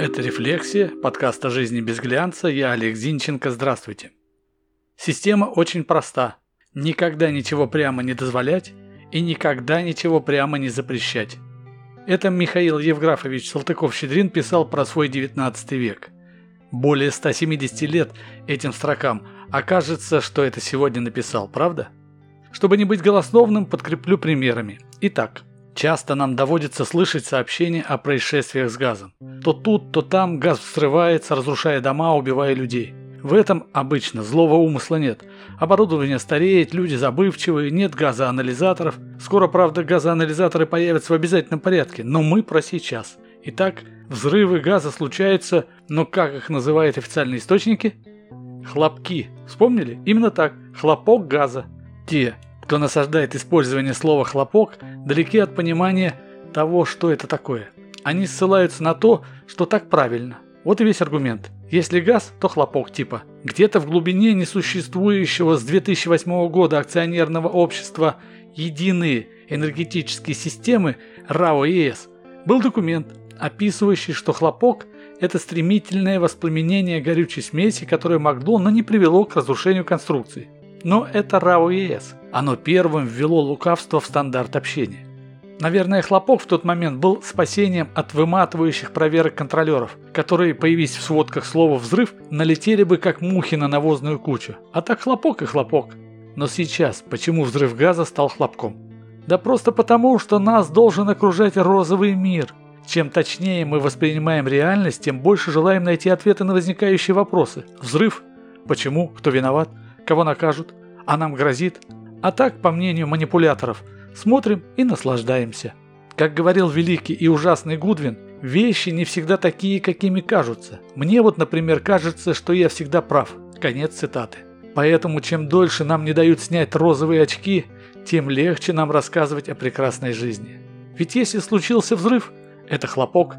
Это «Рефлексия», подкаст о жизни без глянца. Я Олег Зинченко. Здравствуйте. Система очень проста. Никогда ничего прямо не дозволять и никогда ничего прямо не запрещать. Это Михаил Евграфович Салтыков-Щедрин писал про свой 19 век. Более 170 лет этим строкам, а кажется, что это сегодня написал, правда? Чтобы не быть голословным, подкреплю примерами. Итак, Часто нам доводится слышать сообщения о происшествиях с газом. То тут, то там газ взрывается, разрушая дома, убивая людей. В этом обычно злого умысла нет. Оборудование стареет, люди забывчивые, нет газоанализаторов. Скоро, правда, газоанализаторы появятся в обязательном порядке, но мы про сейчас. Итак, взрывы газа случаются, но как их называют официальные источники? Хлопки. Вспомнили? Именно так. Хлопок газа. Те, кто насаждает использование слова «хлопок», далеки от понимания того, что это такое. Они ссылаются на то, что так правильно. Вот и весь аргумент. Если газ, то хлопок типа. Где-то в глубине несуществующего с 2008 года акционерного общества «Единые энергетические системы» РАО ЕС был документ, описывающий, что хлопок – это стремительное воспламенение горючей смеси, которое могло, но не привело к разрушению конструкции. Но это РАО ЕС. Оно первым ввело лукавство в стандарт общения. Наверное, хлопок в тот момент был спасением от выматывающих проверок контролеров, которые, появись в сводках слова «взрыв», налетели бы как мухи на навозную кучу. А так хлопок и хлопок. Но сейчас почему взрыв газа стал хлопком? Да просто потому, что нас должен окружать розовый мир. Чем точнее мы воспринимаем реальность, тем больше желаем найти ответы на возникающие вопросы. Взрыв? Почему? Кто виноват? Кого накажут? А нам грозит? А так, по мнению манипуляторов, смотрим и наслаждаемся. Как говорил великий и ужасный Гудвин, вещи не всегда такие, какими кажутся. Мне вот, например, кажется, что я всегда прав. Конец цитаты. Поэтому чем дольше нам не дают снять розовые очки, тем легче нам рассказывать о прекрасной жизни. Ведь если случился взрыв, это хлопок,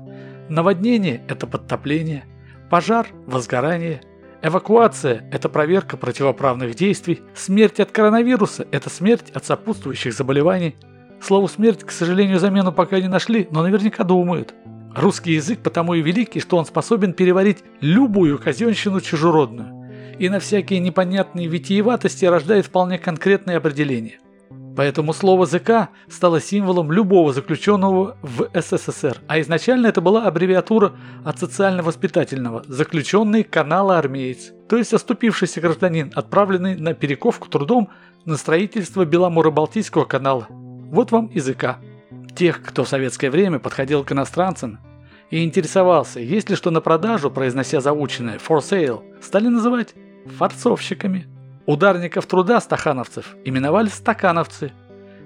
наводнение – это подтопление, пожар – возгорание – Эвакуация – это проверка противоправных действий. Смерть от коронавируса – это смерть от сопутствующих заболеваний. Слову «смерть», к сожалению, замену пока не нашли, но наверняка думают. Русский язык потому и великий, что он способен переварить любую казенщину чужеродную. И на всякие непонятные витиеватости рождает вполне конкретные определения – Поэтому слово ЗК стало символом любого заключенного в СССР, а изначально это была аббревиатура от социально-воспитательного «заключенный канала армеец», то есть оступившийся гражданин, отправленный на перековку трудом на строительство Беломоро-Балтийского канала. Вот вам и ЗК. Тех, кто в советское время подходил к иностранцам и интересовался, есть ли что на продажу, произнося заученное «for sale», стали называть форцовщиками. Ударников труда стахановцев именовали стакановцы,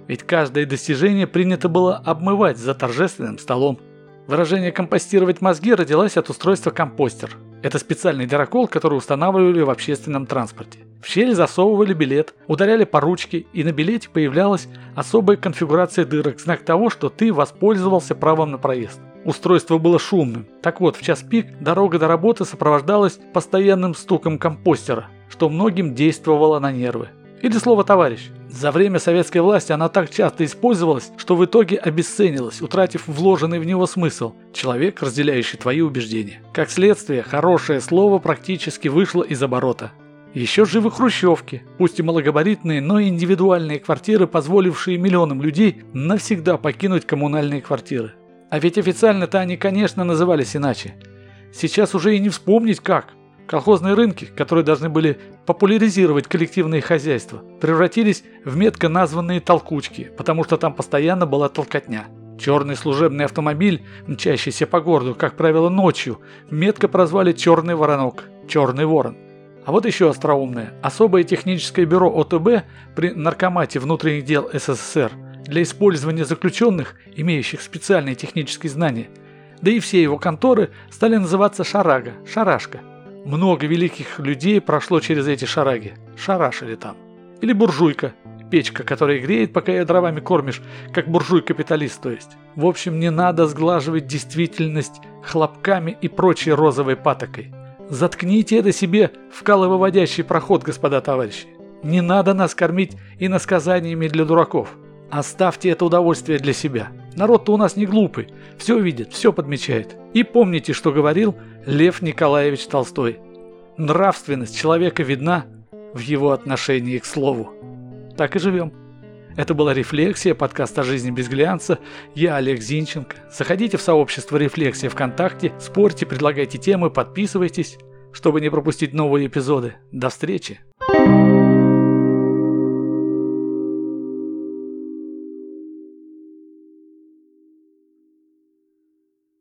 ведь каждое достижение принято было обмывать за торжественным столом. Выражение «компостировать мозги» родилось от устройства компостер. Это специальный дырокол, который устанавливали в общественном транспорте. В щель засовывали билет, ударяли по ручке, и на билете появлялась особая конфигурация дырок, знак того, что ты воспользовался правом на проезд. Устройство было шумным. Так вот, в час пик дорога до работы сопровождалась постоянным стуком компостера, что многим действовало на нервы. Или слово «товарищ». За время советской власти она так часто использовалась, что в итоге обесценилась, утратив вложенный в него смысл – человек, разделяющий твои убеждения. Как следствие, хорошее слово практически вышло из оборота. Еще живы хрущевки, пусть и малогабаритные, но индивидуальные квартиры, позволившие миллионам людей навсегда покинуть коммунальные квартиры. А ведь официально-то они, конечно, назывались иначе. Сейчас уже и не вспомнить как. Колхозные рынки, которые должны были популяризировать коллективные хозяйства, превратились в метко названные толкучки, потому что там постоянно была толкотня. Черный служебный автомобиль, мчащийся по городу, как правило, ночью, метко прозвали «Черный воронок», «Черный ворон». А вот еще остроумное. Особое техническое бюро ОТБ при Наркомате внутренних дел СССР для использования заключенных, имеющих специальные технические знания, да и все его конторы стали называться «Шарага», «Шарашка». Много великих людей прошло через эти шараги, шарашили там. Или буржуйка, печка, которая греет, пока ее дровами кормишь, как буржуй-капиталист, то есть. В общем, не надо сглаживать действительность хлопками и прочей розовой патокой. Заткните это себе вкалывыводящий проход, господа товарищи. Не надо нас кормить и насказаниями для дураков. Оставьте это удовольствие для себя. Народ-то у нас не глупый, все видит, все подмечает. И помните, что говорил Лев Николаевич Толстой. Нравственность человека видна в его отношении к слову. Так и живем. Это была «Рефлексия», подкаст о жизни без глянца. Я Олег Зинченко. Заходите в сообщество «Рефлексия» ВКонтакте, спорьте, предлагайте темы, подписывайтесь, чтобы не пропустить новые эпизоды. До встречи!